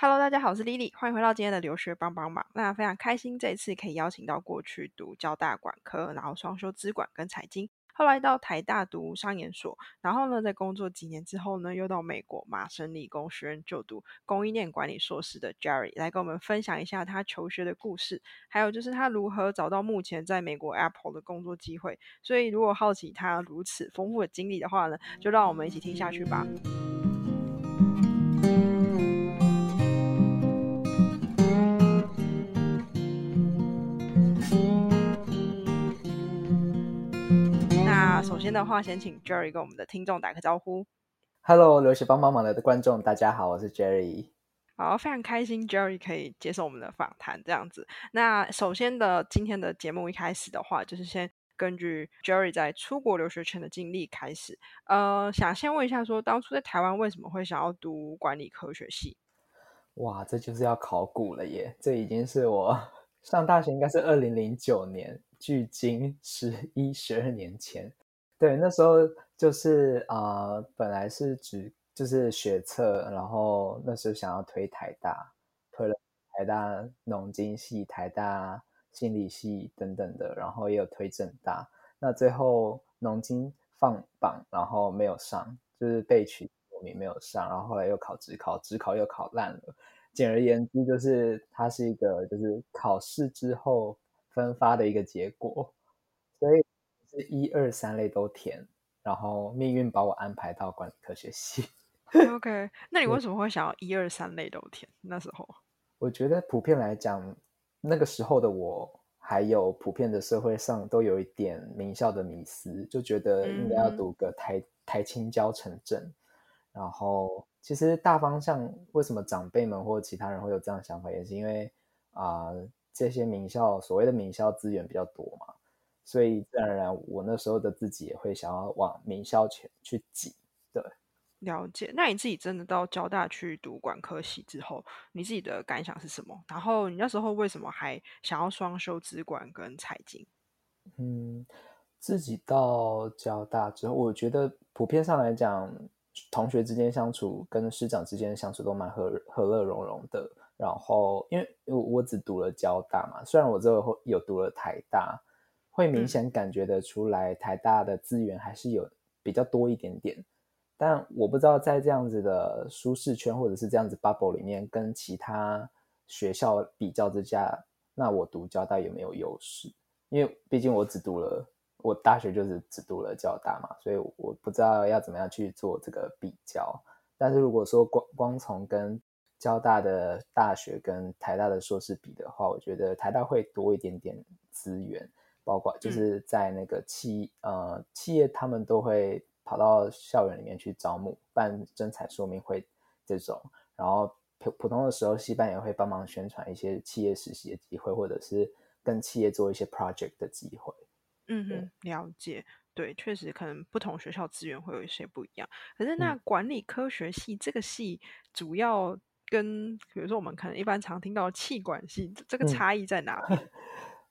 Hello，大家好，我是 Lily，欢迎回到今天的留学帮帮忙。那非常开心，这一次可以邀请到过去读交大管科，然后双修资管跟财经，后来到台大读商研所，然后呢，在工作几年之后呢，又到美国麻省理工学院就读供应链管理硕士的 Jerry 来跟我们分享一下他求学的故事，还有就是他如何找到目前在美国 Apple 的工作机会。所以，如果好奇他如此丰富的经历的话呢，就让我们一起听下去吧。首先的话，先请 Jerry 跟我们的听众打个招呼。Hello，留学帮帮忙的观众，大家好，我是 Jerry。好，非常开心 Jerry 可以接受我们的访谈，这样子。那首先的今天的节目一开始的话，就是先根据 Jerry 在出国留学前的经历开始。呃，想先问一下，说当初在台湾为什么会想要读管理科学系？哇，这就是要考古了耶！这已经是我上大学应该是二零零九年，距今十一十二年前。对，那时候就是啊，本来是只就是学测，然后那时候想要推台大，推了台大农经系、台大心理系等等的，然后也有推正大。那最后农经放榜，然后没有上，就是被取名没有上，然后后来又考职考，职考又考烂了。简而言之，就是它是一个就是考试之后分发的一个结果，所以。是一二三类都填，然后命运把我安排到管理科学系。OK，那你为什么会想要一二三类都填？那时候我觉得普遍来讲，那个时候的我，还有普遍的社会上都有一点名校的迷思，就觉得应该要读个台台青交城镇。然后其实大方向，为什么长辈们或其他人会有这样想法，也是因为啊，这些名校所谓的名校资源比较多嘛。所以自然而然，我那时候的自己也会想要往名校前去挤。对，了解。那你自己真的到交大去读管科系之后，你自己的感想是什么？然后你那时候为什么还想要双修资管跟财经？嗯，自己到交大之后，我觉得普遍上来讲，同学之间相处跟师长之间相处都蛮和和乐融融的。然后，因为我我只读了交大嘛，虽然我之后有读了台大。会明显感觉得出来，台大的资源还是有比较多一点点，但我不知道在这样子的舒适圈或者是这样子 bubble 里面，跟其他学校比较之下，那我读交大有没有优势？因为毕竟我只读了，我大学就是只读了交大嘛，所以我不知道要怎么样去做这个比较。但是如果说光光从跟交大的大学跟台大的硕士比的话，我觉得台大会多一点点资源。包括就是在那个企呃企业，他们都会跑到校园里面去招募、办征才说明会这种，然后普普通的时候，西班也会帮忙宣传一些企业实习的机会，或者是跟企业做一些 project 的机会。嗯哼，了解。对，确实可能不同学校资源会有一些不一样。可是那管理科学系这个系，主要跟比如说我们可能一般常听到气管系，这个差异在哪里？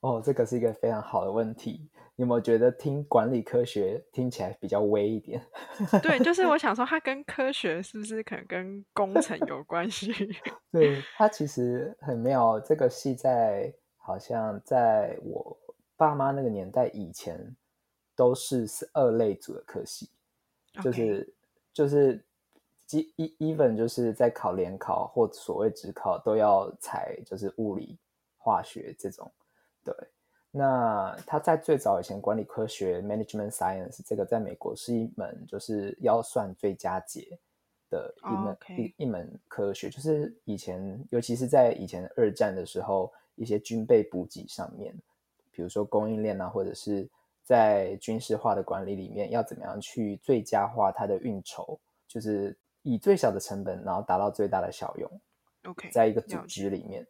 哦，这个是一个非常好的问题。你有没有觉得听管理科学听起来比较微一点？对，就是我想说，它跟科学是不是可能跟工程有关系？对，它其实很妙。这个系在好像在我爸妈那个年代以前，都是二类组的科系，就是就是基一 even 就是在考联考或所谓职考都要采就是物理化学这种。对，那他在最早以前，管理科学 （management science） 这个在美国是一门就是要算最佳解的一门一一门科学，就是以前尤其是在以前二战的时候，一些军备补给上面，比如说供应链啊，或者是在军事化的管理里面，要怎么样去最佳化它的运筹，就是以最小的成本，然后达到最大的效用。OK，在一个组织里面。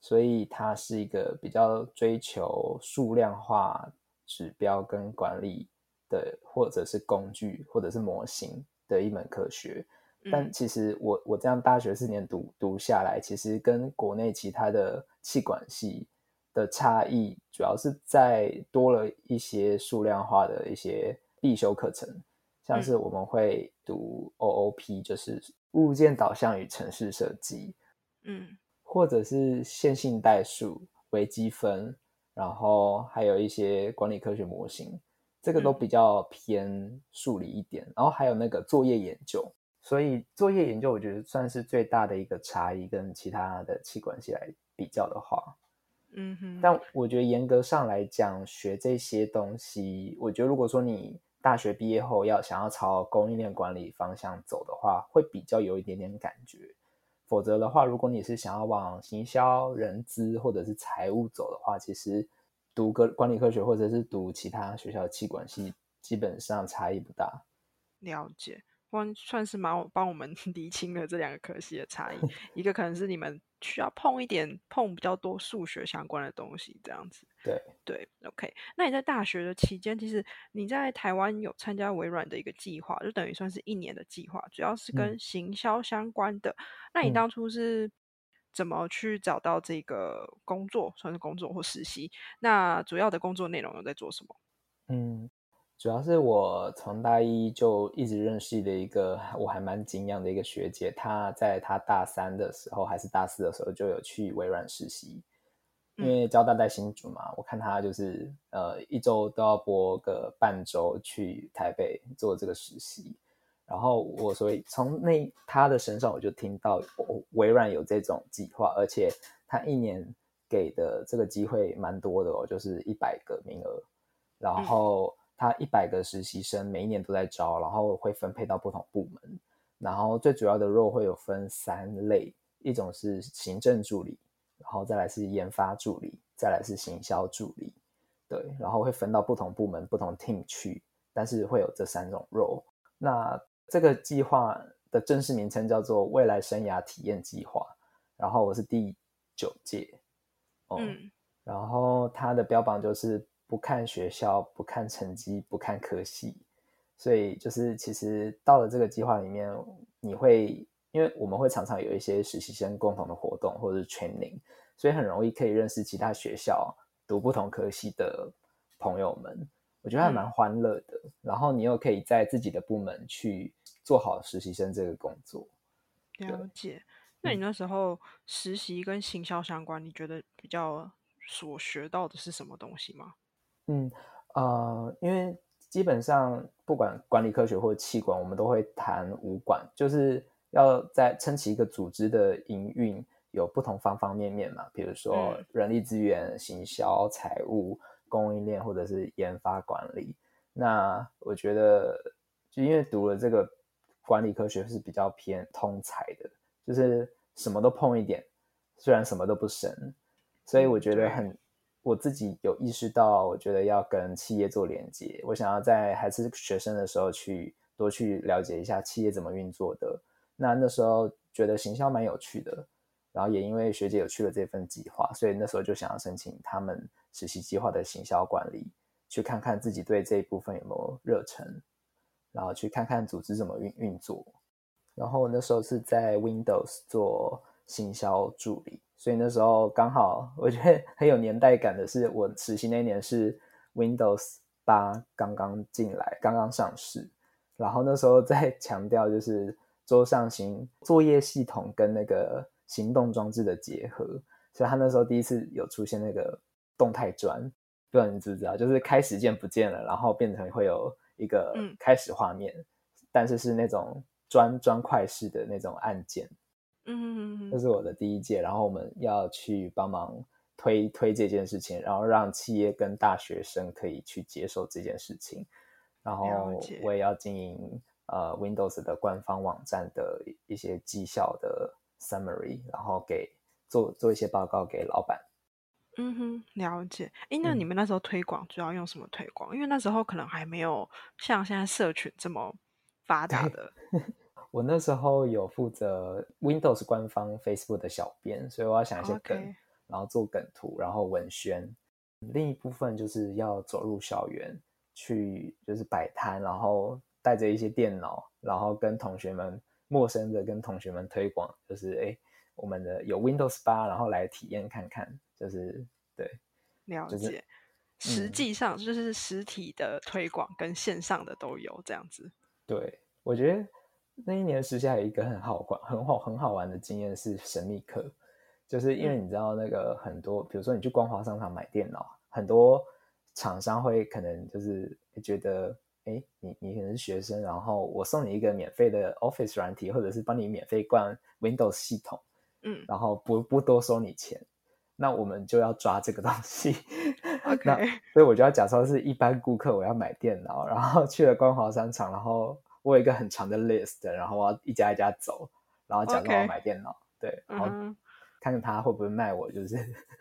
所以它是一个比较追求数量化指标跟管理的，或者是工具，或者是模型的一门科学。但其实我我这样大学四年读读下来，其实跟国内其他的气管系的差异，主要是在多了一些数量化的一些必修课程，像是我们会读 OOP，就是物件导向与城市设计。嗯，或者是线性代数、微积分，然后还有一些管理科学模型，这个都比较偏数理一点。然后还有那个作业研究，所以作业研究我觉得算是最大的一个差异，跟其他的气管系来比较的话。嗯哼，但我觉得严格上来讲，学这些东西，我觉得如果说你大学毕业后要想要朝供应链管理方向走的话，会比较有一点点感觉。否则的话，如果你是想要往行销、人资或者是财务走的话，其实读个管理科学或者是读其他学校的气管系，基本上差异不大。了解。算算是蛮帮我们 理清了这两个科系的差异，一个可能是你们需要碰一点碰比较多数学相关的东西，这样子。对对，OK。那你在大学的期间，其实你在台湾有参加微软的一个计划，就等于算是一年的计划，主要是跟行销相关的。那你当初是怎么去找到这个工作，算是工作或实习？那主要的工作内容又在做什么？嗯。主要是我从大一就一直认识的一个我还蛮敬仰的一个学姐，她在她大三的时候还是大四的时候就有去微软实习，因为交大在新竹嘛，我看她就是呃一周都要播个半周去台北做这个实习，然后我所以从那她的身上我就听到微软有这种计划，而且她一年给的这个机会蛮多的哦，就是一百个名额，然后。他一百个实习生，每一年都在招，然后会分配到不同部门，然后最主要的 role 会有分三类，一种是行政助理，然后再来是研发助理，再来是行销助理，对，然后会分到不同部门、不同 team 去，但是会有这三种 role。那这个计划的正式名称叫做未来生涯体验计划，然后我是第九届，嗯，然后它的标榜就是。不看学校，不看成绩，不看科系，所以就是其实到了这个计划里面，你会因为我们会常常有一些实习生共同的活动或者是 training，所以很容易可以认识其他学校读不同科系的朋友们，我觉得还蛮欢乐的。然后你又可以在自己的部门去做好实习生这个工作。了解。那你那时候实习跟行销相关，你觉得比较所学到的是什么东西吗？嗯呃，因为基本上不管管理科学或者气管，我们都会谈五管，就是要在撑起一个组织的营运，有不同方方面面嘛，比如说人力资源、行销、财务、供应链或者是研发管理。那我觉得，就因为读了这个管理科学是比较偏通才的，就是什么都碰一点，虽然什么都不深，所以我觉得很。我自己有意识到，我觉得要跟企业做连接。我想要在还是学生的时候去多去了解一下企业怎么运作的。那那时候觉得行销蛮有趣的，然后也因为学姐有去了这份计划，所以那时候就想要申请他们实习计划的行销管理，去看看自己对这一部分有没有热忱，然后去看看组织怎么运运作。然后那时候是在 Windows 做行销助理。所以那时候刚好，我觉得很有年代感的是，我实习那年是 Windows 八刚刚进来，刚刚上市。然后那时候在 强调就是桌上型作业系统跟那个行动装置的结合，所以他那时候第一次有出现那个动态砖，不知道你知不知道？就是开始键不见了，然后变成会有一个开始画面，但是是那种砖砖块式的那种按键。嗯，这是我的第一届，然后我们要去帮忙推推这件事情，然后让企业跟大学生可以去接受这件事情，然后我也要经营呃 Windows 的官方网站的一些绩效的 summary，然后给做做一些报告给老板。嗯哼，了解。哎，那你们那时候推广主要用什么推广？因为那时候可能还没有像现在社群这么发达的。我那时候有负责 Windows 官方 Facebook 的小编，所以我要想一些梗，然后做梗图，然后文宣。另一部分就是要走入校园去，就是摆摊，然后带着一些电脑，然后跟同学们陌生的跟同学们推广，就是哎，我们的有 Windows 八，然后来体验看看，就是对，了解。实际上就是实体的推广跟线上的都有这样子。对，我觉得。那一年实习还有一个很好玩、很好、很好玩的经验是神秘客，就是因为你知道那个很多，比如说你去光华商场买电脑，很多厂商会可能就是觉得，哎，你你可能是学生，然后我送你一个免费的 Office 软体，或者是帮你免费灌 Windows 系统，嗯。然后不不多收你钱，那我们就要抓这个东西。，OK，那所以我就要假装是一般顾客，我要买电脑，然后去了光华商场，然后我有一个很长的 list，然后我要一家一家走，然后假装我买电脑对，然后看看他会不会卖我，就是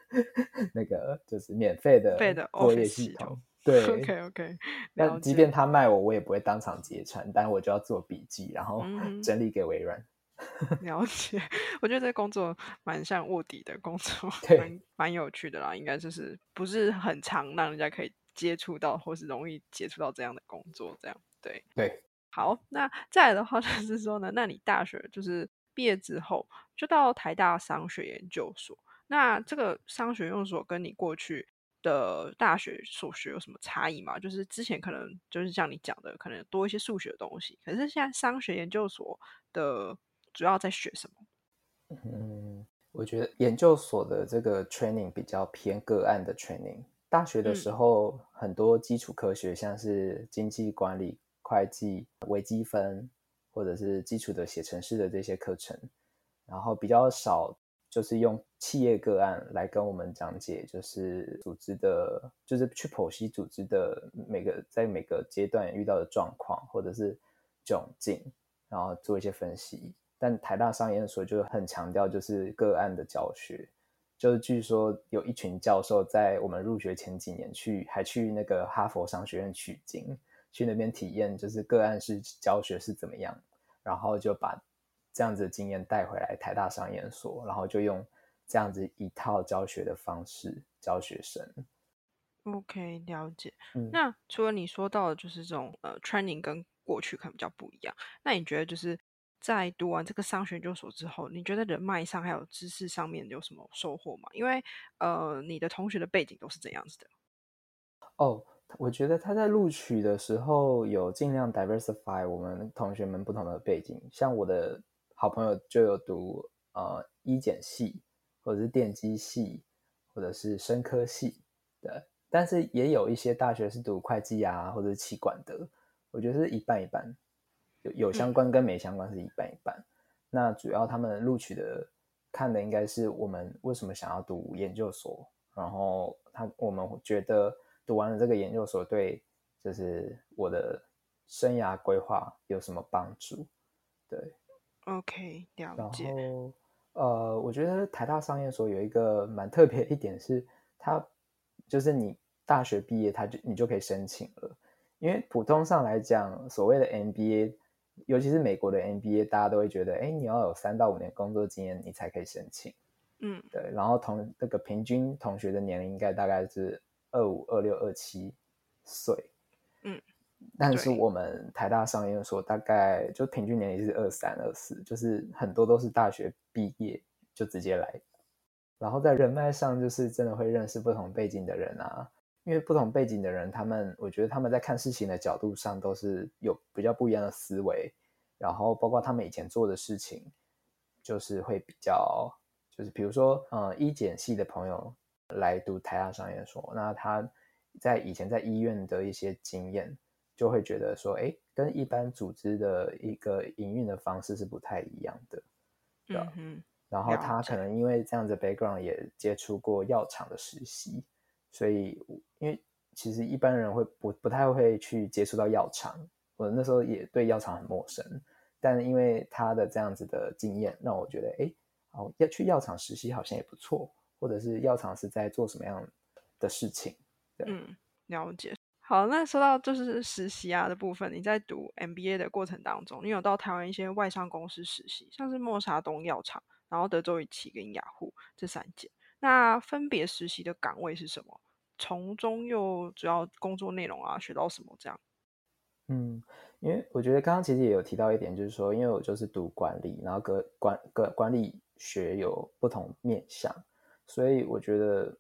那个就是免费的费的作业系统。对，OK OK，那即便他卖我，我也不会当场揭穿，但我就要做笔记，然后整理给微软。了解，我觉得这工作蛮像卧底的工作，对蛮蛮有趣的啦。应该就是不是很常让人家可以接触到，或是容易接触到这样的工作，这样对。对，好，那再来的话就 是说呢，那你大学就是毕业之后就到台大商学研究所，那这个商学研究所跟你过去的大学所学有什么差异吗？就是之前可能就是像你讲的，可能多一些数学的东西，可是现在商学研究所的主要在学什么？嗯，我觉得研究所的这个 training 比较偏个案的 training。大学的时嗯候，很多基础科学，像是经济管理、会计、微积分，或者是基础的写程式的这些课程，然后比较少就是用企业个案来跟我们讲解，就是组织的，就是去剖析组织的每个在每个阶段遇到的状况，或者是窘境，然后做一些分析。但台大商研所就很强调就是个案的教学，就是据说有一群教授在我们入学前几年去，还去那个哈佛商学院取经，去那边体验就是个案式教学是怎么样，然后就把这样子的经验带回来台大商研所，然后就用这样子一套教学的方式教学生。OK，了解。嗯那除了你说到的，就是这种呃 training 跟过去可能比较不一样，那你觉得就是在读完这个商学研究所之后，你觉得人脉上还有知识上面有什么收获吗？因为呃，你的同学的背景都是这样子的。哦，我觉得他在录取的时候有尽量 diversify 我们同学们不同的背景，像我的好朋友就有读呃医检系，或者是电机系，或者是生科系的，但是也有一些大学是读会计啊，或者是企管的，我觉得是一半一半，有有相关跟没相关是一半一半。那主要他们录取的看的应该是我们为什么想要读研究所，然后他我们觉得读完了这个研究所对就是我的生涯规划有什么帮助？对，OK，了然。后呃，我觉得台大商业所有一个蛮特别的一点是，它就是你大学毕业，它就你就可以申请了。因为普通上来讲，所谓的 MBA，尤其是美国的 MBA，大家都会觉得，哎，你要有三到五年工作经验，你才可以申请。嗯对，然后同那个平均同学的年龄应该大概是二五、二六、二七岁。嗯，但是我们台大商研所大概就平均年龄是二三、二四，就是很多都是大学毕业就直接来。然后在人脉上，就是真的会认识不同背景的人啊，因为不同背景的人，他们我觉得他们在看事情的角度上都是有比较不一样的思维，然后包括他们以前做的事情，就是会比较，就是比如说，嗯，医检系的朋友来读台大商研所，那他在以前在医院的一些经验，就会觉得说，哎，跟一般组织的一个营运的方式是不太一样的。对啊嗯，然后他可能因为这样子 background 也接触过药厂的实习，所以因为其实一般人会不不太会去接触到药厂，我那时候也对药厂很陌生，但因为他的这样子的经验，让我觉得，哎，哦，要去药厂实习好像也不错，或者是药厂是在做什么样的事情，对嗯，了解。好，那说到就是实习啊的部分，你在读 MBA 的过程当中，你有到台湾一些外商公司实习，像是默沙东药厂，然后德州仪器跟雅虎这三间。那分别实习的岗位是什么？从中又主要工作内容啊，学到什么这样？嗯，因为我觉得刚刚其实也有提到一点，就是说，因为我就是读管理，然后跟管跟管理学有不同面向，所以我觉得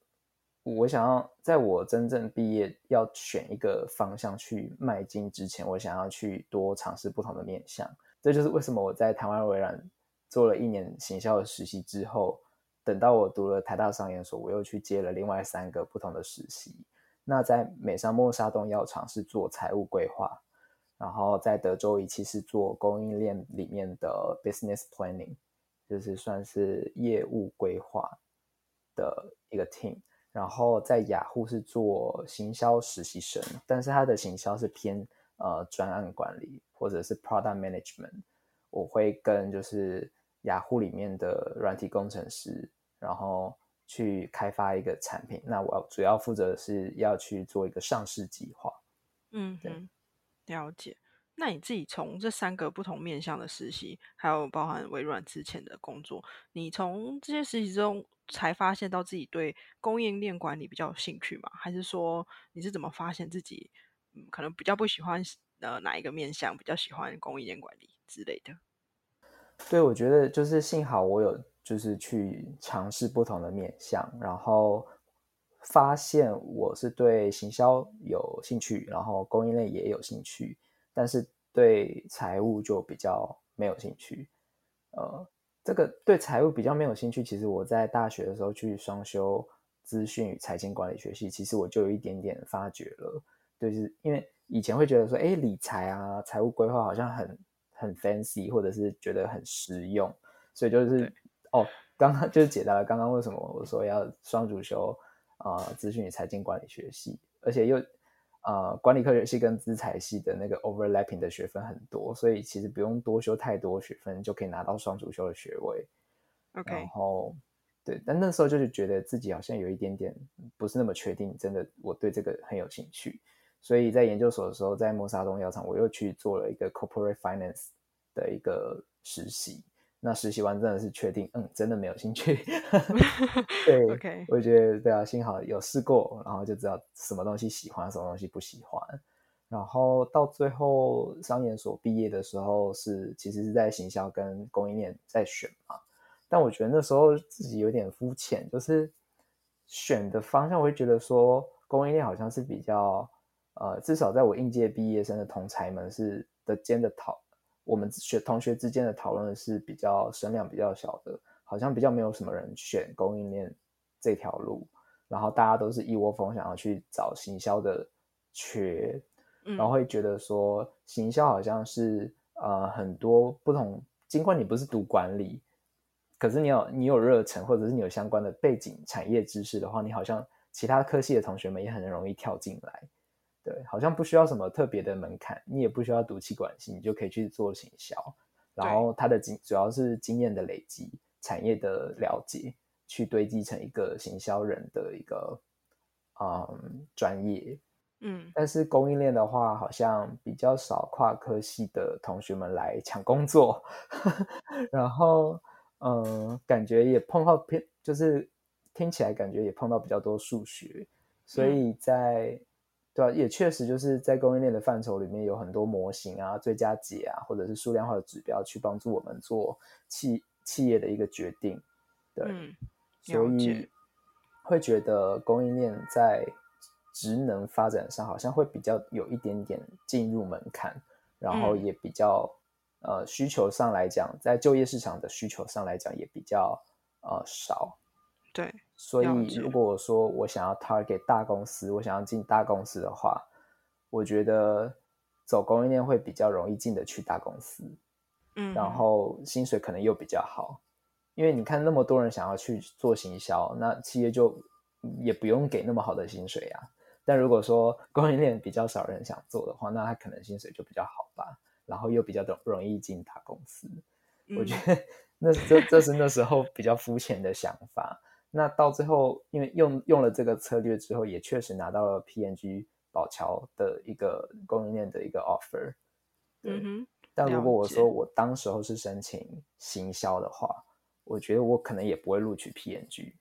我想要在我真正毕业要选一个方向去迈进之前，我想要去多尝试不同的面向。这就是为什么我在台湾微软做了一年行销的实习之后，等到我读了台大商研所，我又去接了另外三个不同的实习。那在美商默沙东药厂是做财务规划，然后在德州仪器是做供应链里面的 business planning，就是算是业务规划的一个 team。然后在雅虎是做行销实习生，但是他的行销是偏呃专案管理或者是 product management。我会跟就是雅虎里面的软体工程师，然后去开发一个产品。那我主要负责是要去做一个上市计划。嗯，对，了解。那你自己从这三个不同面向的实习，还有包含微软之前的工作，你从这些实习中才发现到自己对供应链管理比较有兴趣吗？还是说你是怎么发现自己嗯可能比较不喜欢呃哪一个面向，比较喜欢供应链管理之类的？对，我觉得就是幸好我有就是去尝试不同的面向，然后发现我是对行销有兴趣，然后供应链也有兴趣。但是对财务就比较没有兴趣，呃，这个对财务比较没有兴趣。其实我在大学的时候去双修资讯与财经管理学系，其实我就有一点点发觉了，就是因为以前会觉得说，哎，理财啊，财务规划好像很很 fancy，或者是觉得很实用，所以就是哦，刚刚就是解答了刚刚为什么我说要双主修啊，资讯与财经管理学系，而且又。呃，管理科学系跟资财系的那个 overlapping 的学分很多，所以其实不用多修太多学分就可以拿到双主修的学位。OK，然后对，但那时候就是觉得自己好像有一点点不是那么确定，真的我对这个很有兴趣，所以在研究所的时候，在默沙东药厂，我又去做了一个 corporate finance 的一个实习。那实习完真的是确定，嗯，真的没有兴趣。对，OK，，我觉得对啊，幸好有试过，然后就知道什么东西喜欢，什么东西不喜欢。然后到最后商研所毕业的时候，是其实是在行销跟供应链在选嘛。但我觉得那时候自己有点肤浅，就是选的方向，我会觉得说供应链好像是比较，呃，至少在我应届毕业生的同才们是的间的讨。我们学同学之间的讨论是比较声量比较小的，好像比较没有什么人选供应链这条路，然后大家都是一窝蜂想要去找行销的缺，然后会觉得说行销好像是呃很多不同，尽管你不是读管理，可是你有你有热忱或者是你有相关的背景产业知识的话，你好像其他科系的同学们也很容易跳进来。对，好像不需要什么特别的门槛，你也不需要读气管系，你就可以去做行销。然后它的经主要是经验的累积、产业的了解，去堆积成一个行销人的一个嗯专业。嗯，但是供应链的话，好像比较少跨科系的同学们来抢工作。然后嗯，感觉也碰到偏，就是听起来感觉也碰到比较多数学，所以在。对啊，也确实就是在供应链的范畴里面有很多模型啊、最佳解啊，或者是数量化的指标，去帮助我们做企企业的一个决定。对，所以会觉得供应链在职能发展上好像会比较有一点点进入门槛，然后也比较呃需求上来讲，在就业市场的需求上来讲也比较呃少。对。所以，如果我说我想要 target 大公司，我想要进大公司的话，我觉得走供应链会比较容易进得去大公司，嗯，然后薪水可能又比较好，因为你看那么多人想要去做行销，那企业就也不用给那么好的薪水啊。但如果说 供应链比较少人想做的话，那他可能薪水就比较好吧，然后又比较容容易进大公司。我觉得 那这这是那时候比较肤浅的想法。那到最后，因为用用了这个策略之后，也确实拿到了 PNG 宝桥的一个供应链的一个 offer。嗯哼。但如果我说我当时候是申请行销的话，我觉得我可能也不会录取 PNG。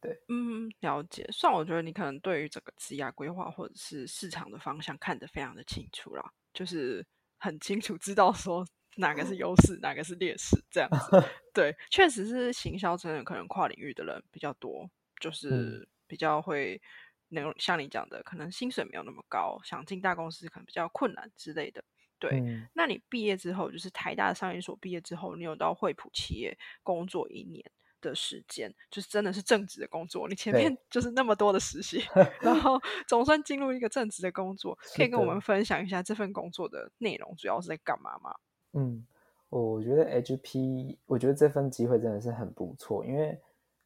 对，嗯，了解。算我觉得你可能对于整个职业规划或者是市场的方向看得非常的清楚啦，就是很清楚知道说。哪个是优势，哪个是劣势？这样子，对，确实是行销真的可能跨领域的人比较多，就是比较会能像你讲的，可能薪水没有那么高，想进大公司可能比较困难之类的。对，那你毕业之后，就是台大的商业所毕业之后，你有到惠普企业工作一年的时间，就是真的是正职的工作。你前面就是那么多的实习，然后总算进入一个正职的工作，可以跟我们分享一下这份工作的内容主要是在干嘛吗？嗯，我觉得 HP，我觉得这份机会真的是很不错，因为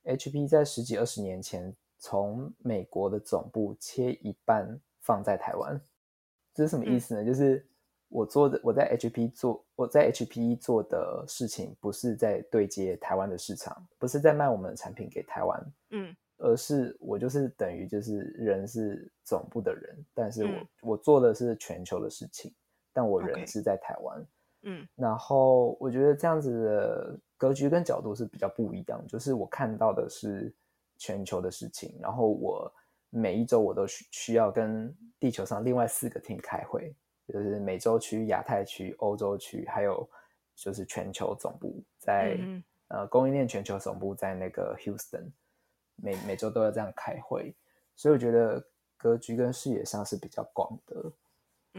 HP 在十几二十年前从美国的总部切一半放在台湾，这是什么意思呢？就是。我做的我在 HP 做我在 HP 做的事情，不是在对接台湾的市场，不是在卖我们的产品给台湾，嗯，而是我就是等于就是人是总部的人，但是我我做的是全球的事情，但我人是在台湾，嗯，然后我觉得这样子的格局跟角度是比较不一样，就是我看到的是全球的事情，然后我每一周我都需需要跟地球上另外四个 team 开会。就是美洲区、亚太区、欧洲区，还有就是全球总部在呃供应链全球总部在那个 Houston，每每周都要这样开会，所以我觉得格局跟视野上是比较广的。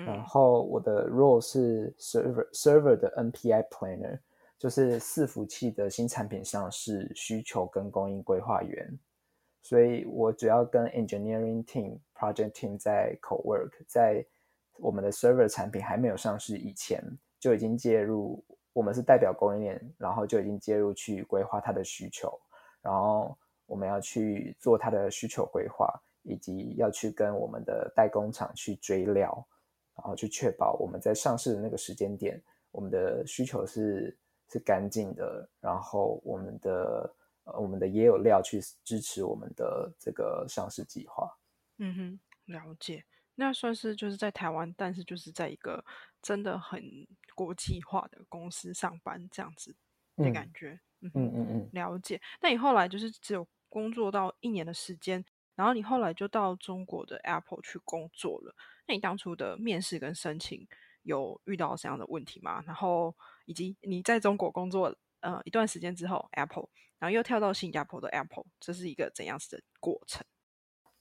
然后我的 role 是 server server 的 NPI planner，就是伺服器的新产品上市需求跟供应规划员，所以我主要跟 engineering team、project team 在 co work 在。我们的 server 产品还没有上市以前，就已经介入。我们是代表供应链，然后就已经介入去规划它的需求，然后我们要去做它的需求规划，以及要去跟我们的代工厂去追料，然后去确保我们在上市的那个时间点，我们的需求是是干净的，然后我们的呃我们的也有料去支持我们的这个上市计划。嗯哼，了解。那算是就是在台湾，但是就是在一个真的很国际化的公司上班这样子的感觉。嗯嗯嗯，了解。那你后来就是只有工作到一年的时间，然后你后来就到中国的 Apple 去工作了。那你当初的面试跟申请有遇到什么样的问题吗？然后以及你在中国工作呃一段时间之后，Apple，然后又跳到新加坡的 Apple，这是一个怎样子的过程？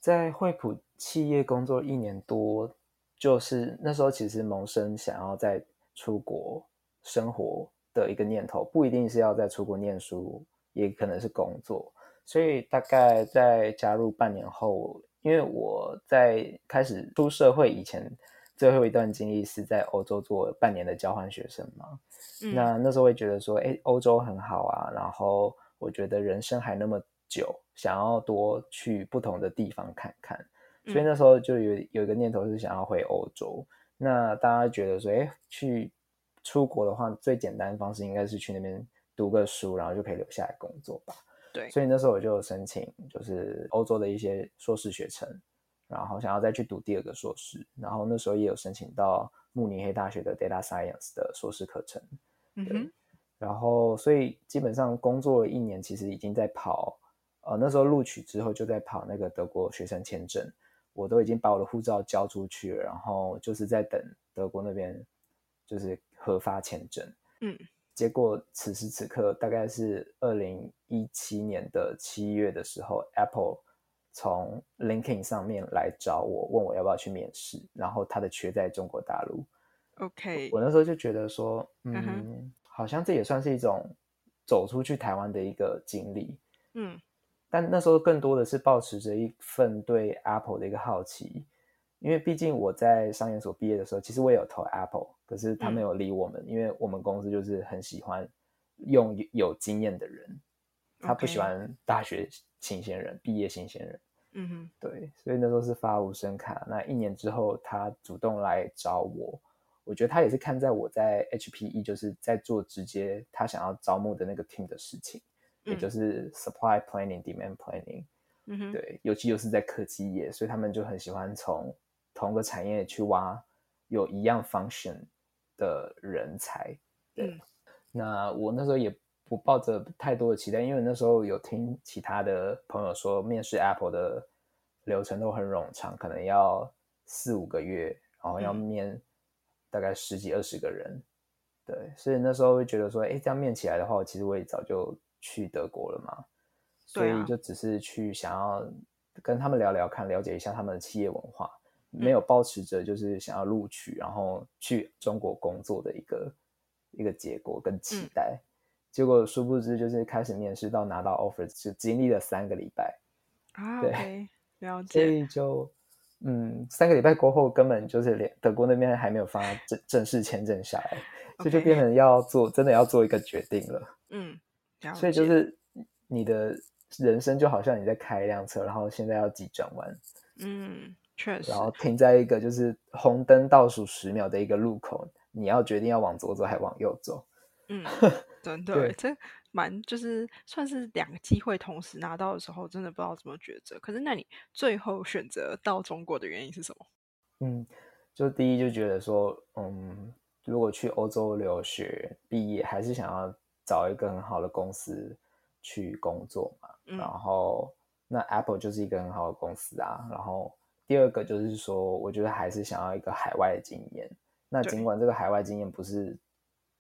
在惠普企业工作一年多，就是那时候其实萌生想要在出国生活的一个念头，不一定是要在出国念书，也可能是工作。所以大概在加入半年后，因为我在开始出社会以前，最后一段经历是在欧洲做半年的交换学生嘛。那那时候会觉得说，哎，欧洲很好啊，然后我觉得人生还那么久。想要多去不同的地方看看，所以那时候就有有一个念头是想要回欧洲。那大家觉得说，哎，去出国的话，最简单的方式应该是去那边读个书，然后就可以留下来工作吧？对。所以那时候我就申请，就是欧洲的一些硕士学程，然后想要再去读第二个硕士。然后那时候也有申请到慕尼黑大学的 Data Science 的硕士课程。嗯哼。然后，所以基本上工作了一年，其实已经在跑。呃，那时候录取之后就在跑那个德国学生签证，我都已经把我的护照交出去了，然后就是在等德国那边就是核发签证。嗯，结果此时此刻大概是二零一七年的七月的时候，Apple 从 LinkedIn 上面来找我，问我要不要去面试，然后他的缺在中国大陆。OK，我那时候就觉得说，嗯，好像这也算是一种走出去台湾的一个经历。嗯。但那时候更多的是保持着一份对 Apple 的一个好奇，因为毕竟我在商研所毕业的时候，其实我也有投 Apple，可是他没有理我们，因为我们公司就是很喜欢用有经验的人，他不喜欢大学新鲜人、毕业新鲜人。嗯哼，对，所以那时候是发无声卡。那一年之后，他主动来找我，我觉得他也是看在我在 HPE 就是在做直接他想要招募的那个 team 的事情。也就是 supply planning、demand planning，嗯哼，对，尤其又是在科技业，所以他们就很喜欢从同个产业去挖有一样 function 的人才。对，那我那时候也不抱着太多的期待，因为那时候有听其他的朋友说，面试 Apple 的流程都很冗长，可能要四五个月，然后要面大概十几二十个人。对，所以那时候会觉得说，哎，这样面起来的话，其实我也早就。去德国了嘛？所以就只是去想要跟他们聊聊看，了解一下他们的企业文化。没有抱持着就是想要录取，然后去中国工作的一个一个结果跟期待。结果殊不知，就是开始面试到拿到 offer，就经历了三个礼拜啊。对，了解。所以就嗯，三个礼拜过后，根本就是连德国那边还没有发正正式签证下来，所以就变成要做真的要做一个决定了。嗯，所以就是你的人生就好像你在开一辆车，然后现在要急转弯。嗯，确实。然后停在一个就是红灯倒数十秒的一个路口，你要决定要往左走还往右走。嗯，真 的，这蛮就是算是两个机会同时拿到的时候，真的不知道怎么抉择。可是，那你最后选择到中国的原因是什么？嗯，就第一就觉得说，嗯，如果去欧洲留学毕业，还是想要找一个很好的公司去工作嘛。然后，那 Apple 就是一个很好的公司啊。然后，第二个就是说，我觉得还是想要一个海外的经验。那尽管这个海外经验不是。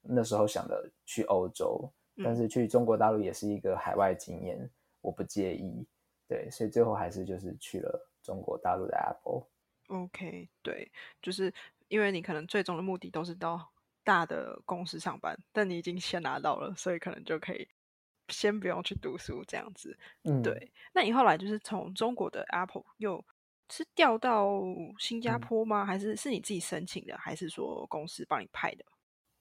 那时候想的去欧洲，但是去中国大陆也是一个海外经验，我不介意。对，所以最后还是就是去了中国大陆的 Apple。OK，对，就是因为你可能最终的目的都是到大的公司上班，但你已经先拿到了，所以可能就可以先不用去读书这样子。嗯，对。那你后来就是从中国的 Apple 又是调到新加坡吗？还是是你自己申请的，还是说公司帮你派的？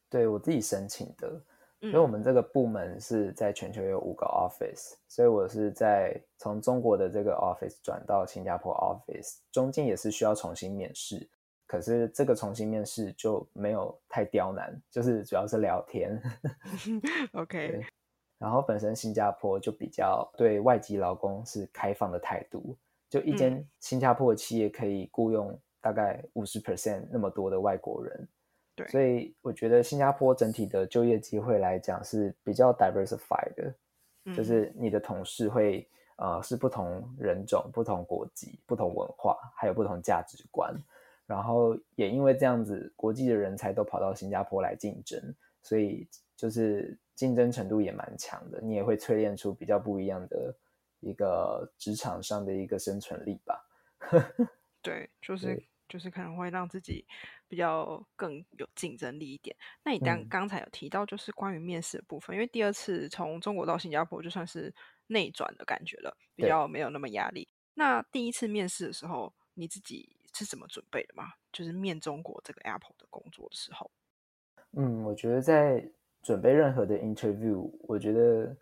对我自己申请的，因为我们这个部门是在全球有五个 office，所以我是在从中国的这个 office 转到新加坡 office，中间也是需要重新面试，可是这个重新面试就没有太刁难，就是主要是聊天。OK，然后本身新加坡就比较对外籍劳工是开放的态度，就一间新加坡的企业可以雇佣大概五十 percent 那么多的外国人。对所以我觉得新加坡整体的就业机会来讲是比较 diversified 的，就是你的同事会呃是不同人种、不同国籍、不同文化，还有不同价值观。然后也因为这样子，国际的人才都跑到新加坡来竞争，所以就是竞争程度也蛮强的。你也会淬炼出比较不一样的一个职场上的一个生存力吧。对，就是就是可能会让自己。比较更有竞争力一点。那你刚刚才有提到，就是关于面试的部分，因为第二次从中国到新加坡就算是内转的感觉了，比较没有那么压力。那第一次面试的时候，你自己是怎么准备的吗？就是面中国这个 Apple 的工作的时候。嗯，我觉得在准备任何的 interview，我觉得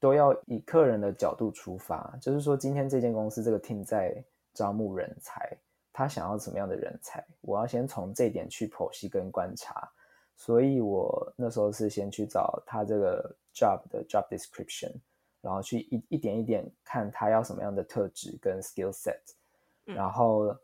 都要以客人的角度出发，就是说今天这间公司这个 team 在招募人才。他想要什么样的人才？我要先从这点去剖析跟观察，所以我那时候是先去找他这个 job 的 job description，然后去一一点一点看他要什么样的特质跟 skill set，然后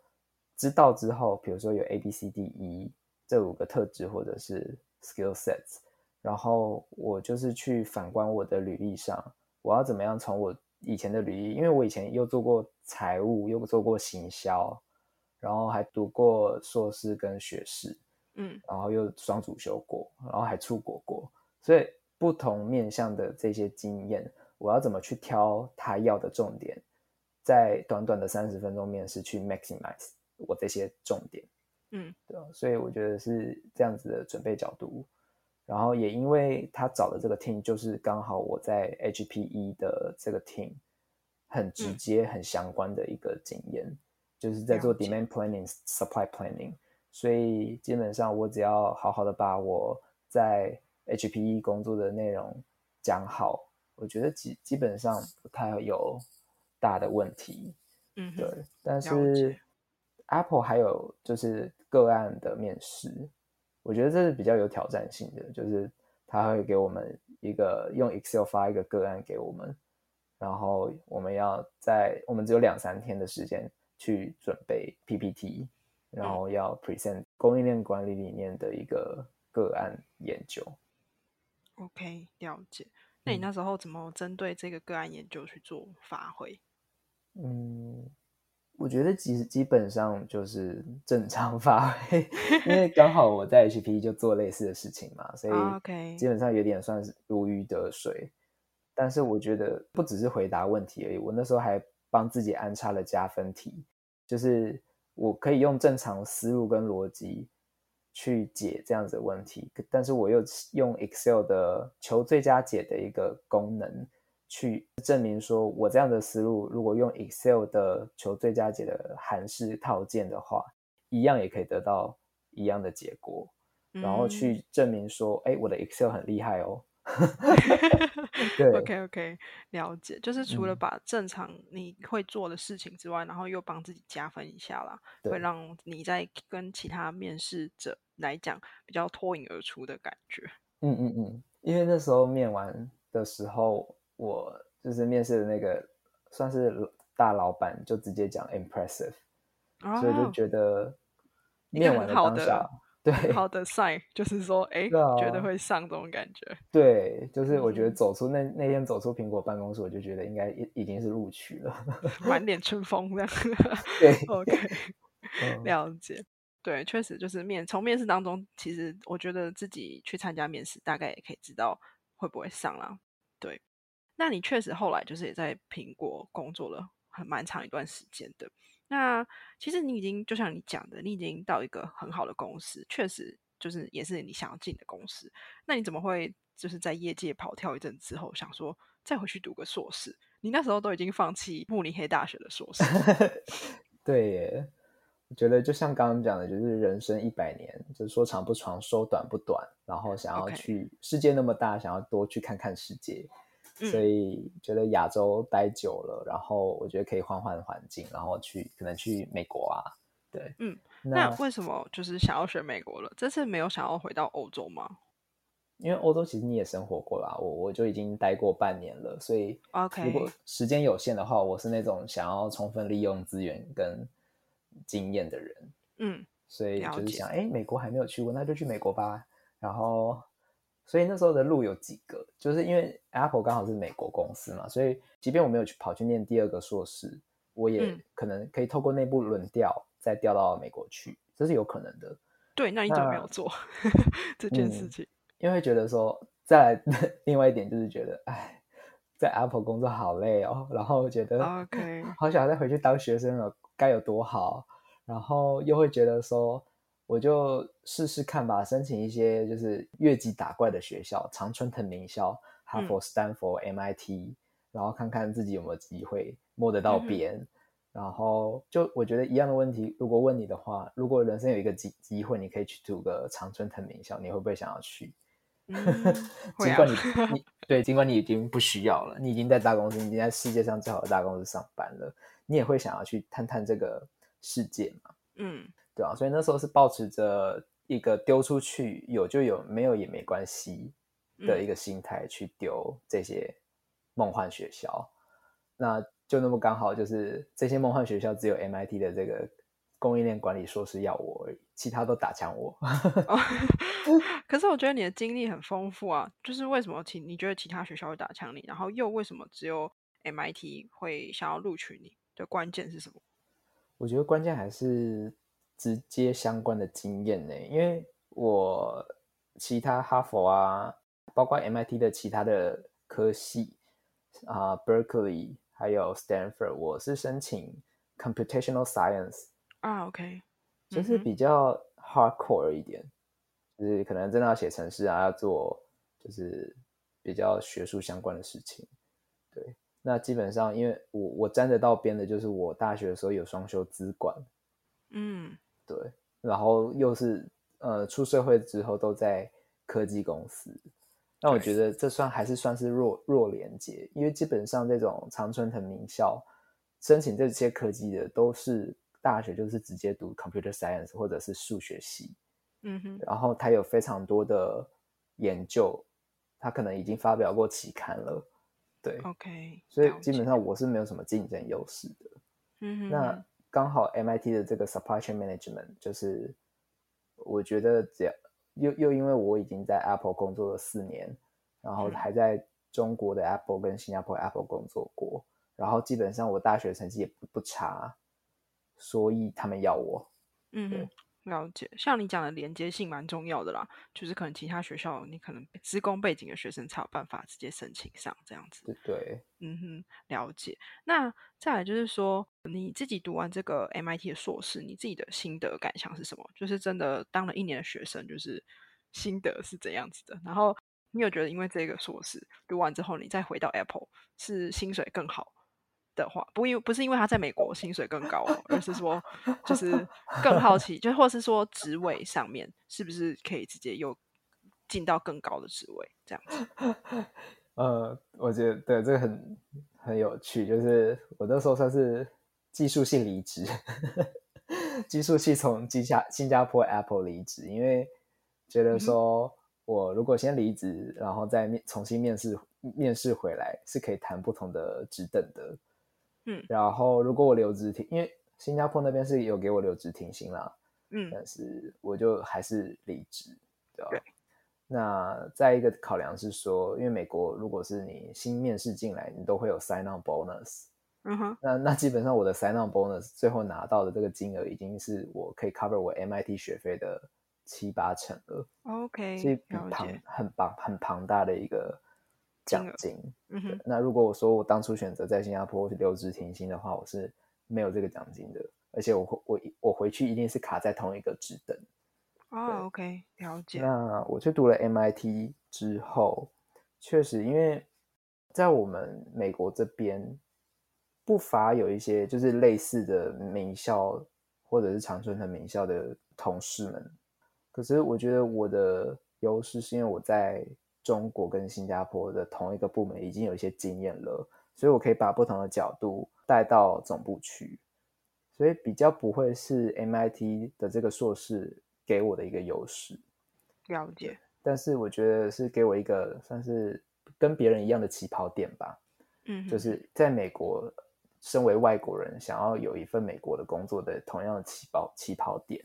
知道之后，比如说有 A B C D E 这五个特质或者是 skill sets，然后我就是去反观我的履历上，我要怎么样从我以前的履历，因为我以前又做过财务，又做过行销。然后还读过硕士跟学士，嗯，然后又双主修过，然后还出国过，所以不同面向的这些经验，我要怎么去挑他要的重点，在短短的三十分钟面试去 maximize 我这些重点，嗯，对所以我觉得是这样子的准备角度，然后也因为他找的这个 team 就是刚好我在 HPE 的这个 team 很直接、很相关的一个经验。就是在做 demand planning、supply planning，所以基本上我只要好好的把我在 HPE 工作的内容讲好，我觉得基基本上不太有大的问题。嗯，对。但是 Apple 还有就是个案的面试，我觉得这是比较有挑战性的，就是他会给我们一个用 Excel 发一个个案给我们，然后我们要在我们只有两三天的时间。去准备 PPT，然后要 present 供应链管理里面的一个个案研究。OK，了解。那你那时候怎么针对这个个案研究去做发挥？嗯，我觉得其实基本上就是正常发挥，因为刚好我在 HP 就做类似的事情嘛，所以 OK，基本上有点算是如鱼得水。但是我觉得不只是回答问题而已，我那时候还。帮自己安插了加分题，就是我可以用正常思路跟逻辑去解这样子的问题，但是我又用 Excel 的求最佳解的一个功能去证明说，我这样的思路如果用 Excel 的求最佳解的函式套件的话，一样也可以得到一样的结果，然后去证明说，哎，我的 Excel 很厉害哦。对，OK OK，了解。就是除了把正常你会做的事情之外，然后又帮自己加分一下啦，会让你在跟其他面试者来讲比较脱颖而出的感觉。嗯嗯嗯，因为那时候面完的时候，我就是面试的那个算是大老板，就直接讲 impressive，所以就觉得面完的当下。对，好的 sign 就是说，哎，觉得会上这种感觉。对，就是我觉得走出那那天走出苹果办公室，我就觉得应该已已经是录取了，满脸春风这样。对，OK，了解。对，确实就是面从面试当中，其实我觉得自己去参加面试，大概也可以知道会不会上啦。对，那你确实后来就是也在苹果工作了很蛮长一段时间的。那其实你已经就像你讲的，你已经到一个很好的公司，确实就是也是你想要进的公司。那你怎么会就是在业界跑跳一阵之后，想说再回去读个硕士？你那时候都已经放弃慕尼黑大学的硕士。对，耶，我觉得就像刚刚讲的，就是人生一百年，就是说长不长，说短不短，然后想要去世界那么大，想要多去看看世界。所以觉得亚洲待久了，然后我觉得可以换换环境，然后去可能去美国啊，对，嗯，那为什么就是想要选美国了？这次没有想要回到欧洲吗？因为欧洲其实你也生活过啦，我我就已经待过半年了，所以 OK，如果时间有限的话，我是那种想要充分利用资源跟经验的人，嗯，所以就是想，哎，美国还没有去过，那就去美国吧，然后。所以那时候的路有几个，就是因为 Apple 刚好是美国公司嘛，所以即便我没有去跑去念第二个硕士，我也可能可以透过内部轮调再调到美国去，这是有可能的。对，那你怎么没有做 这件事情？因为觉得说，再来 另外一点就是觉得，哎，在 Apple 工作好累哦，然后觉得 OK，好想再回去当学生了，该有多好，然后又会觉得说。我就试试看吧，申请一些就是越级打怪的学校，常春藤名校、哈佛、斯坦福、MIT，然后看看自己有没有机会摸得到边。然后就我觉得一样的问题，如果问你的话，如果人生有一个机机会，你可以去读个常春藤名校，你会不会想要去？尽管你你对，尽管你已经不需要了，你已经在大公司，你已经在世界上最好的大公司上班了，你也会想要去探探这个世界嘛？嗯。对啊，所以那时候是保持着一个丢出去有就有，没有也没关系的一个心态去丢这些梦幻学校。那就那么刚好，就是这些梦幻学校只有 MIT 的这个供应链管理硕士要我而已，其他都打枪我。可是我觉得你的经历很丰富啊，就是为什么其你觉得其他学校会打枪你，然后又为什么只有 MIT 会想要录取你的关键是什么？我觉得关键还是。直接相关的经验呢？因为我其他哈佛啊，包括 MIT 的其他的科系啊，Berkeley 还有 Stanford，我是申请 Computational Science 啊，OK，就是比较 hardcore 一点，就是可能真的要写程式啊，要做就是比较学术相关的事情。对，那基本上因为我我沾得到边的，就是我大学的时候有双修资管，嗯。对，然后又是呃，出社会之后都在科技公司，那我觉得这算还是算是弱弱连接，因为基本上这种常春藤名校申请这些科技的都是大学就是直接读 computer science 或者是数学系，嗯哼，然后他有非常多的研究，他可能已经发表过期刊了，对，OK，所以基本上我是没有什么竞争优势的，嗯哼，那。刚好 MIT 的这个 supply chain management 就是，我觉得只要又又因为我已经在 Apple 工作了四年，然后还在中国的 Apple 跟新加坡 Apple 工作过，然后基本上我大学成绩也不不差，所以他们要我。嗯，了解，像你讲的连接性蛮重要的啦，就是可能其他学校你可能职工背景的学生才有办法直接申请上这样子。对对，嗯哼，了解。那再来就是说，你自己读完这个 MIT 的硕士，你自己的心得感想是什么？就是真的当了一年的学生，就是心得是怎样子的？然后你有觉得因为这个硕士读完之后，你再回到 Apple 是薪水更好？的话，不因不是因为他在美国薪水更高，而是说就是更好奇，就或是说职位上面是不是可以直接又进到更高的职位这样子？呃，我觉得对这个很很有趣，就是我那时候算是技术性离职，技术系从新加新加坡 Apple 离职，因为觉得说我如果先离职，然后再面重新面试面试回来，是可以谈不同的职等的。嗯，然后如果我留职停，因为新加坡那边是有给我留职停薪啦，嗯，但是我就还是离职，对吧？对。那再一个考量是说，因为美国如果是你新面试进来，你都会有 sign on bonus，嗯哼，那那基本上我的 sign on bonus 最后拿到的这个金额已经是我可以 cover 我 MIT 学费的七八成了，OK，所以比庞很庞很庞大的一个。奖金，嗯哼。那如果我说我当初选择在新加坡留职停薪的话，我是没有这个奖金的，而且我我我回去一定是卡在同一个职等。哦，OK，了解。那我去读了 MIT 之后，确实因为在我们美国这边不乏有一些就是类似的名校或者是常春藤名校的同事们，可是我觉得我的优势是因为我在。中国跟新加坡的同一个部门已经有一些经验了，所以我可以把不同的角度带到总部去，所以比较不会是 MIT 的这个硕士给我的一个优势。了解，但是我觉得是给我一个算是跟别人一样的起跑点吧。嗯，就是在美国，身为外国人想要有一份美国的工作的同样的起跑起跑点，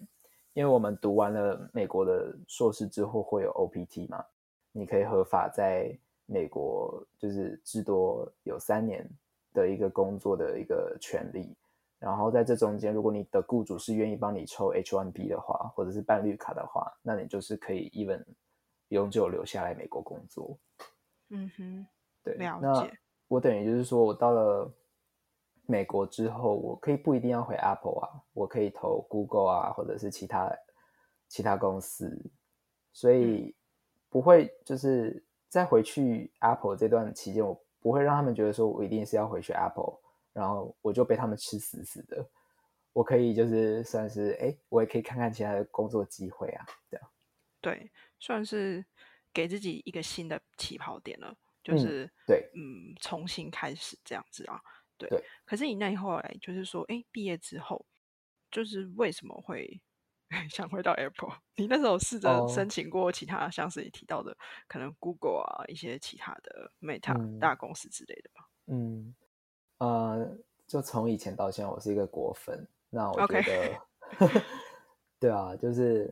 因为我们读完了美国的硕士之后会有 OPT 嘛。你可以合法在美国，就是至多有三年的一个工作的一个权利。然后在这中间，如果你的雇主是愿意帮你抽 H1B 的话，或者是办绿卡的话，那你就是可以 even 永久留下来美国工作。嗯哼，对，了解。我等于就是说我到了美国之后，我可以不一定要回 Apple 啊，我可以投 Google 啊，或者是其他其他公司，所以。不会，就是在回去 Apple 这段期间，我不会让他们觉得说我一定是要回去 Apple，然后我就被他们吃死死的。我可以就是算是哎，我也可以看看其他的工作机会啊，这样。对，算是给自己一个新的起跑点了，就是对，嗯，重新开始这样子啊。对。对。可是你那后来就是说，哎，毕业之后，就是为什么会？想回到 Apple，你那时候试着申请过其他，像是你提到的，可能 Google 啊，一些其他的 Meta 大公司之类的吧？嗯，呃，就从以前到现在，我是一个果粉。那我觉得，对啊，就是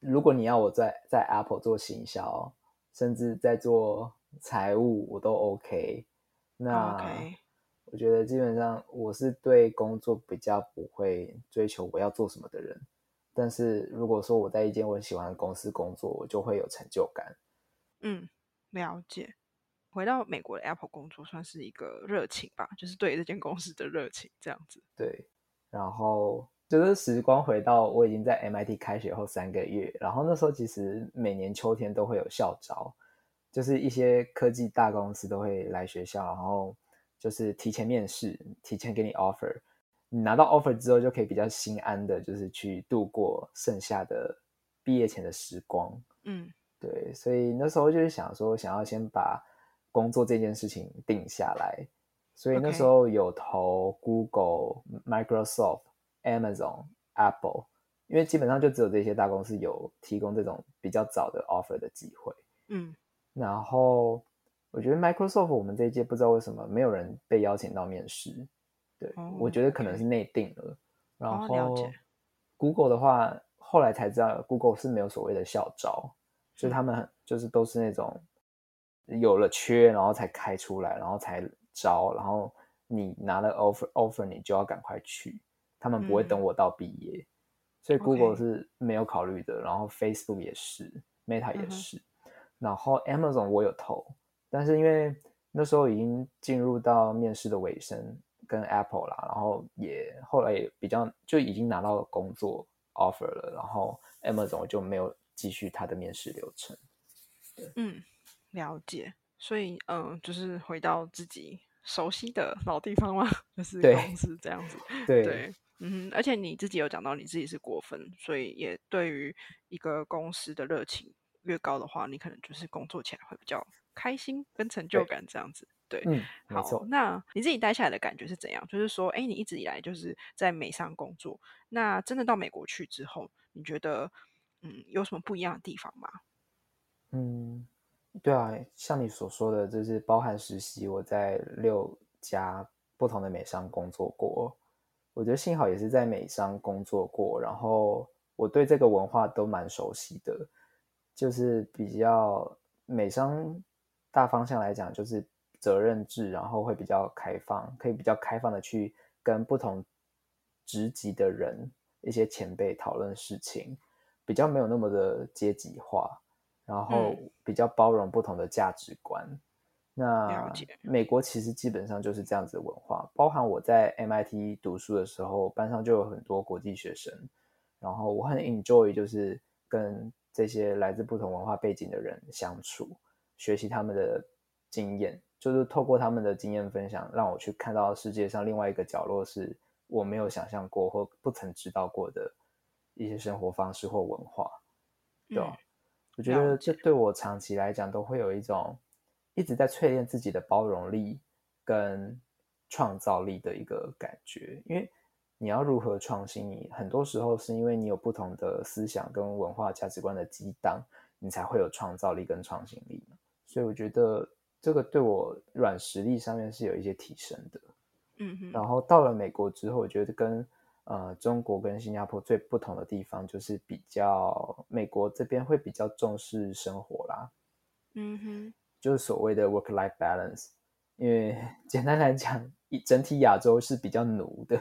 如果你要我在在 Apple 做行销，甚至在做财务，我都 OK。那我觉得基本上我是对工作比较不会追求我要做什么的人。但是如果说我在一间我喜欢的公司工作，我就会有成就感。嗯，了解。回到美国的 Apple 工作，算是一个热情吧，就是对这间公司的热情这样子。对，然后就是时光回到我已经在 MIT 开学后三个月，然后那时候其实每年秋天都会有校招，就是一些科技大公司都会来学校，然后就是提前面试，提前给你 offer。你拿到 offer 之后，就可以比较心安的，就是去度过剩下的毕业前的时光。嗯，对，所以那时候就是想说，想要先把工作这件事情定下来，所以那时候有投 Google、Microsoft、Amazon、Apple，因为基本上就只有这些大公司有提供这种比较早的 offer 的机会。嗯，然后我觉得 Microsoft 我们这一届不知道为什么没有人被邀请到面试。对，我觉得可能是内定了。然后，Google 的话，后来才知道，Google 是没有所谓的校招，所以他们就是都是那种有了缺，然后才开出来，然后才招，然后你拿了 offer offer，你就要赶快去，他们不会等我到毕业。所以 Google 是没有考虑的，然后 Facebook 也是，Meta 也是，然后 Amazon 我有投，但是因为那时候已经进入到面试的尾声，跟 Apple 啦，然后也后来也比较就已经拿到工作 offer 了，然后 Amazon 就没有继续他的面试流程。嗯，了解。所以，嗯，就是回到自己熟悉的老地方嘛，就是公司这样子。对对，嗯，而且你自己有讲到你自己是国分，所以也对于一个公司的热情越高的话，你可能就是工作起来会比较开心跟成就感这样子。对，嗯，没好，。那你自己待下来的感觉是怎样？就是说，哎，你一直以来就是在美商工作，那真的到美国去之后，你觉得，嗯，有什么不一样的地方吗？嗯，对啊，像你所说的，就是包含实习，我在六家不同的美商工作过。我觉得幸好也是在美商工作过，然后我对这个文化都蛮熟悉的，就是比较美商大方向来讲，就是责任制，然后会比较开放，可以比较开放的去跟不同职级的人、一些前辈讨论事情，比较没有那么的阶级化。然后嗯比较包容不同的价值观。那美国其实基本上就是这样子的文化，包含我在 MIT 读书的时候，班上就有很多国际学生，然后我很 enjoy 就是跟这些来自不同文化背景的人相处，学习他们的经验，就是透过他们的经验分享，让我去看到世界上另外一个角落是我没有想象过或不曾知道过的一些生活方式或文化，对吧、嗯？我觉得这对我长期来讲都会有一种一直在淬炼自己的包容力跟创造力的一个感觉，因为你要如何创新，你很多时候是因为你有不同的思想跟文化价值观的激荡，你才会有创造力跟创新力。所以我觉得这个对我软实力上面是有一些提升的。嗯哼，然后到了美国之后，我觉得跟呃中国跟新加坡最不同的地方就是比较美国这边会比较重视生活啦，嗯哼，就是所谓的 work-life balance。因为 简单来讲，一整体亚洲是比较奴的。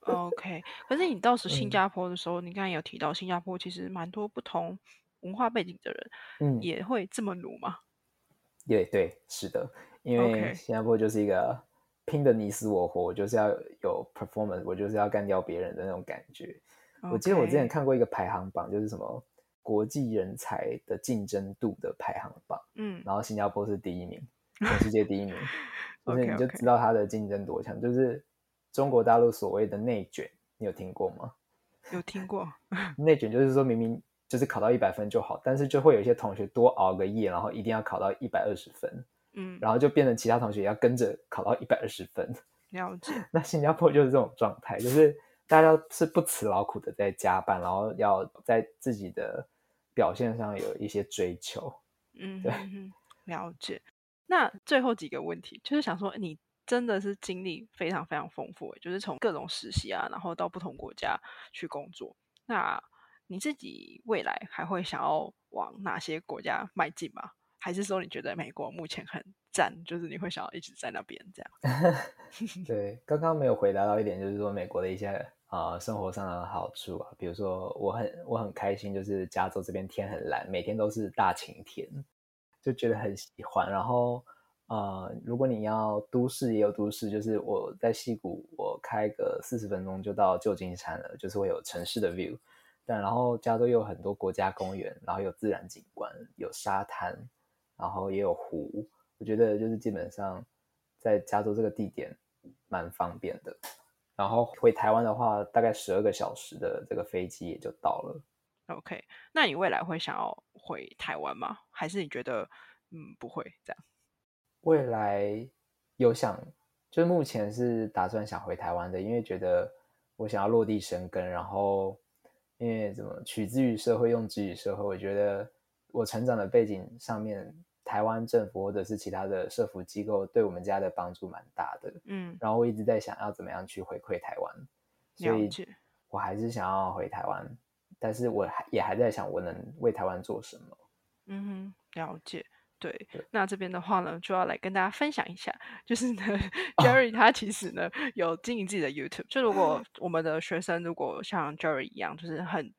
OK。可是你到时新嗯加坡的时候，你刚才有提到新加坡其实蛮多不同文化背景的人，嗯，也会这么努吗？也对，是的，因为新加坡就是一个拼的你死我活，我就是要有 performance，我就是要干掉别人的那种感觉。我记得我之前看过一个排行榜，就是什么国际人才的竞争度的排行榜，嗯然后新加坡是第一名，全世界第一名，就是你就知道它的竞争多强。就是中国大陆所谓的内卷，你有听过吗？有听过，内卷就是说明明就是考到一百分就好，但是就会有一些同学多熬个夜，然后一定要考到一百二十分，嗯，然后就变成其他同学也要跟着考到一百二十分。了解，那新加坡就是这种状态，就是大家是不辞劳苦的在加班，然后要在自己的表现上有一些追求。嗯哼哼，了解。那最后几个问题，就是想说，你真的是经历非常非常丰富欸，就是从各种实习啊，然后到不同国家去工作。那你自己未来还会想要往哪些国家迈进吗？还是说你觉得美国目前很赞，就是你会想要一直在那边这样？对，刚刚没有回答到一点，就是说美国的一些啊、生活上的好处啊，比如说我很我很开心，就是加州这边天很蓝，每天都是大晴天，就觉得很喜欢。然后呃，如果你要都市也有都市，就是我在溪谷，我开个四十分钟就到旧金山了，就是会有城市的 view。但然后加州又有很多国家公园，然后有自然景观，有沙滩，然后也有湖。我觉得就是基本上在加州这个地点蛮方便的。然后回台湾的话，大概十二个小时的这个飞机也就到了。OK，那你未来会想要回台湾吗？还是你觉得嗯不会这样？未来有想，就是目前是打算想回台湾的，因为觉得我想要落地生根，然后因为怎么取之于社会，用之于社会，我觉得我成长的背景上面，台湾政府或者是其他的社服机构对我们家的帮助蛮大的。嗯，然后我一直在想要怎么样去回馈台湾，所以。我还是想要回台湾，但是我还也还在想我能为台湾做什么。嗯哼，了解。对对，那这边的话呢，就要来跟大家分享一下，就是呢，Jerry 他其实呢有经营自己的 YouTube。就如果 我们的学生如果像 Jerry 一样，就是很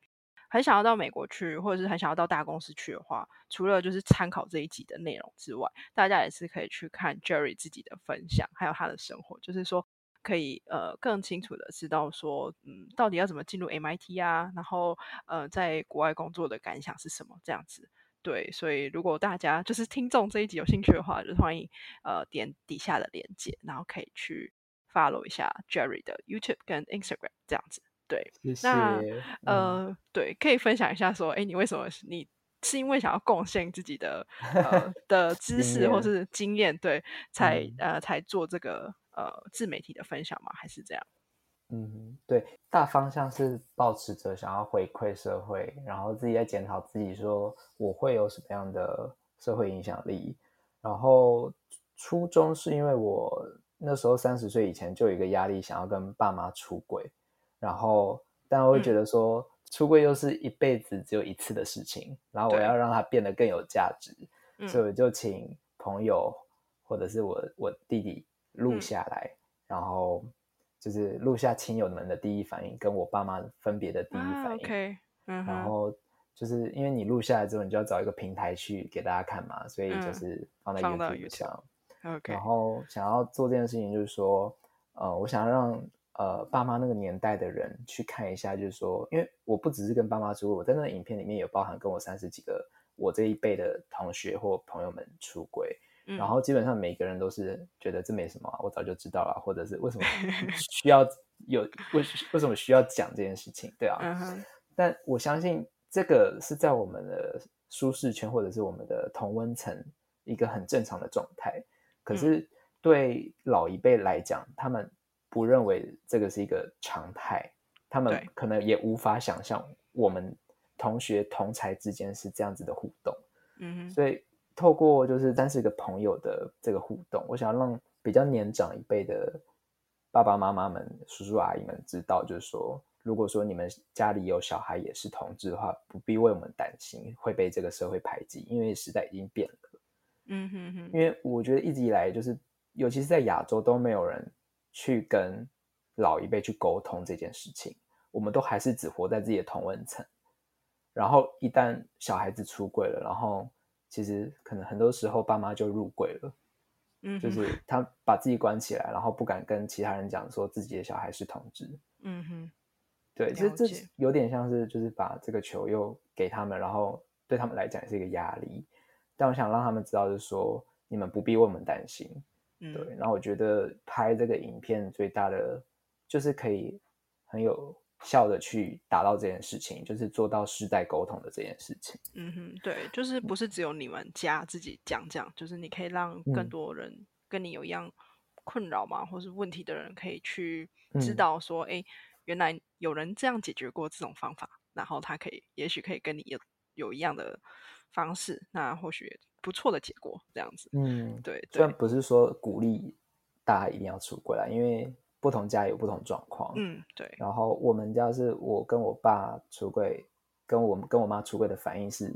很想要到美国去，或者是很想要到大公司去的话，除了就是参考这一集的内容之外，大家也是可以去看 Jerry 自己的分享，还有他的生活，就是说可以呃更清楚的知道说，嗯，到底要怎么进入 MIT 啊，然后呃在国外工作的感想是什么这样子。对，所以如果大家就是听众这一集有兴趣的话，就欢迎呃点底下的链接，然后可以去 follow 一下 Jerry 的 YouTube 跟 Instagram 这样子。对，谢谢。那嗯呃，对，可以分享一下说，哎，你为什么你是因为想要贡献自己的呃 的知识或是经验，对，才嗯呃才做这个呃自媒体的分享吗？还是这样？嗯，对，大方向是保持着想要回馈社会，然后自己在检讨自己，说我会有什么样的社会影响力。然后初衷是因为我那时候三十岁以前就有一个压力，想要跟爸妈出轨，然后但我会觉嗯得。说、出柜又是一辈子只有一次的事情，然后我要让它变得更有价值，所以嗯我就请朋友或者是我我弟弟录嗯。下来，然后就是录下亲友们的第一反应，跟我爸妈分别的第一啊反应。，OK，嗯，然后就是因为你录下来之后，你就要找一个平台去给大家看嘛，所以就嗯是放在 YouTube YouTube 上。OK，然后想要做这件事情，就是说，呃，我想要让呃爸妈那个年代的人去看一下，就是说，因为我不只是跟爸妈出轨，我在那个影片里面有包含跟我三十几个我这一辈的同学或朋友们出轨，嗯。然后基本上每个人都是觉得这没什么啊、我早就知道了，或者是为什么需要 有为为什么需要讲这件事情，对啊，但我相信这个是在我们的舒适圈或者是我们的同温层一个很正常的状态。可是对老一辈来讲，他们不认为这个是一个常态，他们可能也无法想象我们同学同才之间是这样子的互动。所以透过就是三十个朋友的这个互动，我想要让比较年长一辈的爸爸妈妈们、叔叔阿姨们知道，就是说，如果说你们家里有小孩也是同志的话，不必为我们担心会被这个社会排挤，因为时代已经变了。嗯哼哼，因为我觉得一直以来就是，尤其是在亚洲都没有人去跟老一辈去沟通这件事情，我们都还是只活在自己的同温层。然后一旦小孩子出柜了，然后其实可能很多时候爸妈就入柜了，嗯，就是他把自己关起来，然后不敢跟其他人讲说自己的小孩是同志。嗯哼，对，这这有点像是就是把这个球又给他们，然后对他们来讲也是一个压力。但我想让他们知道，就是说你们不必为我们担心。嗯，对，然后我觉得拍这个影片最大的就是可以很有效的去达到这件事情，就是做到世代沟通的这件事情。嗯哼，对，就是不是只有你们家自己讲讲，就是你可以让更嗯多人跟你有一样困扰嘛，或是问题的人可以去知嗯道说，哎、原来有人这样解决过这种方法，然后他可以，也许可以跟你有有一样的方式，那或许不错的结果，这样子。嗯，对虽然，不是说鼓励大家一定要出柜来，因为不同家有不同状况。嗯，对，然后我们家是我跟我爸出柜，跟我跟我妈出柜的反应是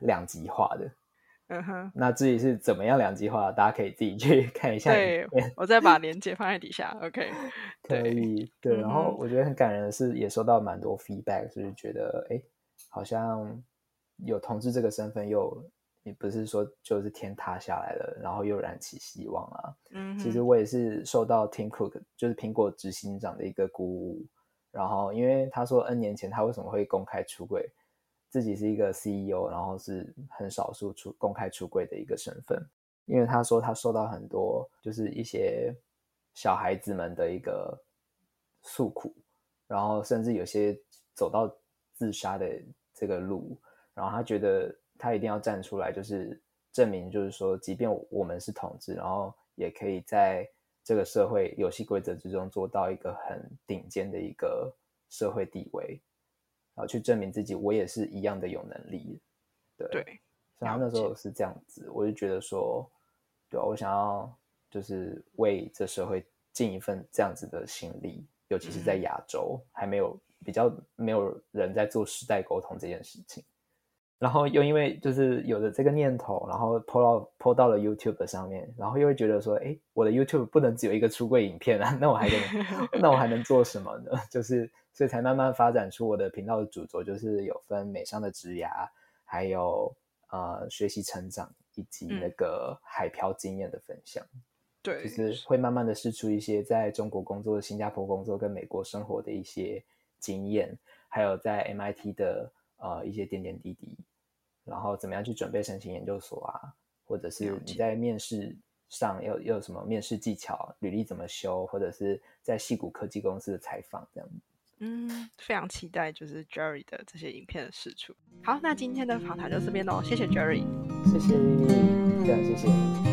两极化的。嗯哼，那至于是怎么样两极化，大家可以自己去 看一下影对。我再把链接放在底下，OK，可对以，对，然后我觉得很感人的是，也收到蛮多 feedback，就是觉得好像有同志这个身份又也不是说就是天塌下来了，然后又燃起希望啊。嗯，其实我也是受到 Tim Cook，就是苹果执行长的一个鼓舞。然后，因为他说 N 年前他为什么会公开出柜，自己是一个 CEO，然后是很少数出公开出柜的一个身份。因为他说他受到很多就是一些小孩子们的一个诉苦，然后甚至有些走到自杀的这个路，然后他觉得他一定要站出来，就是证明，就是说，即便我们是同志，然后也可以在这个社会游戏规则之中做到一个很顶尖的一个社会地位，然后去证明自己，我也是一样的有能力。对，对，所以他那时候是这样子，我就觉得说，对啊我想要就是为这社会尽一份这样子的心力，尤其是在嗯亚洲，还没有比较没有人在做时代沟通这件事情。然后又因为就是有了这个念头，然后 po 到 po 到了 YouTube 上面，然后又会觉得说，哎，我的 YouTube 不能只有一个出柜影片啊，那我还能那我还能做什么呢？就是所以才慢慢发展出我的频道的主轴，就是有分美商的职涯，还有呃学习成长以及那个海漂经验的分享。对，就是会慢慢的试出一些在中国工作、新加坡工作跟美国生活的一些经验，还有在 MIT 的。呃，一些点点滴滴，然后怎么样去准备申请研究所啊？或者是你在面试上有有什么面试技巧？履历怎么修？或者是在戏谷科技公司的采访这样嗯，非常期待就是 Jerry 的这些影片的试出。好，那今天的访谈就这边喽，谢谢 Jerry，谢谢，非常谢谢。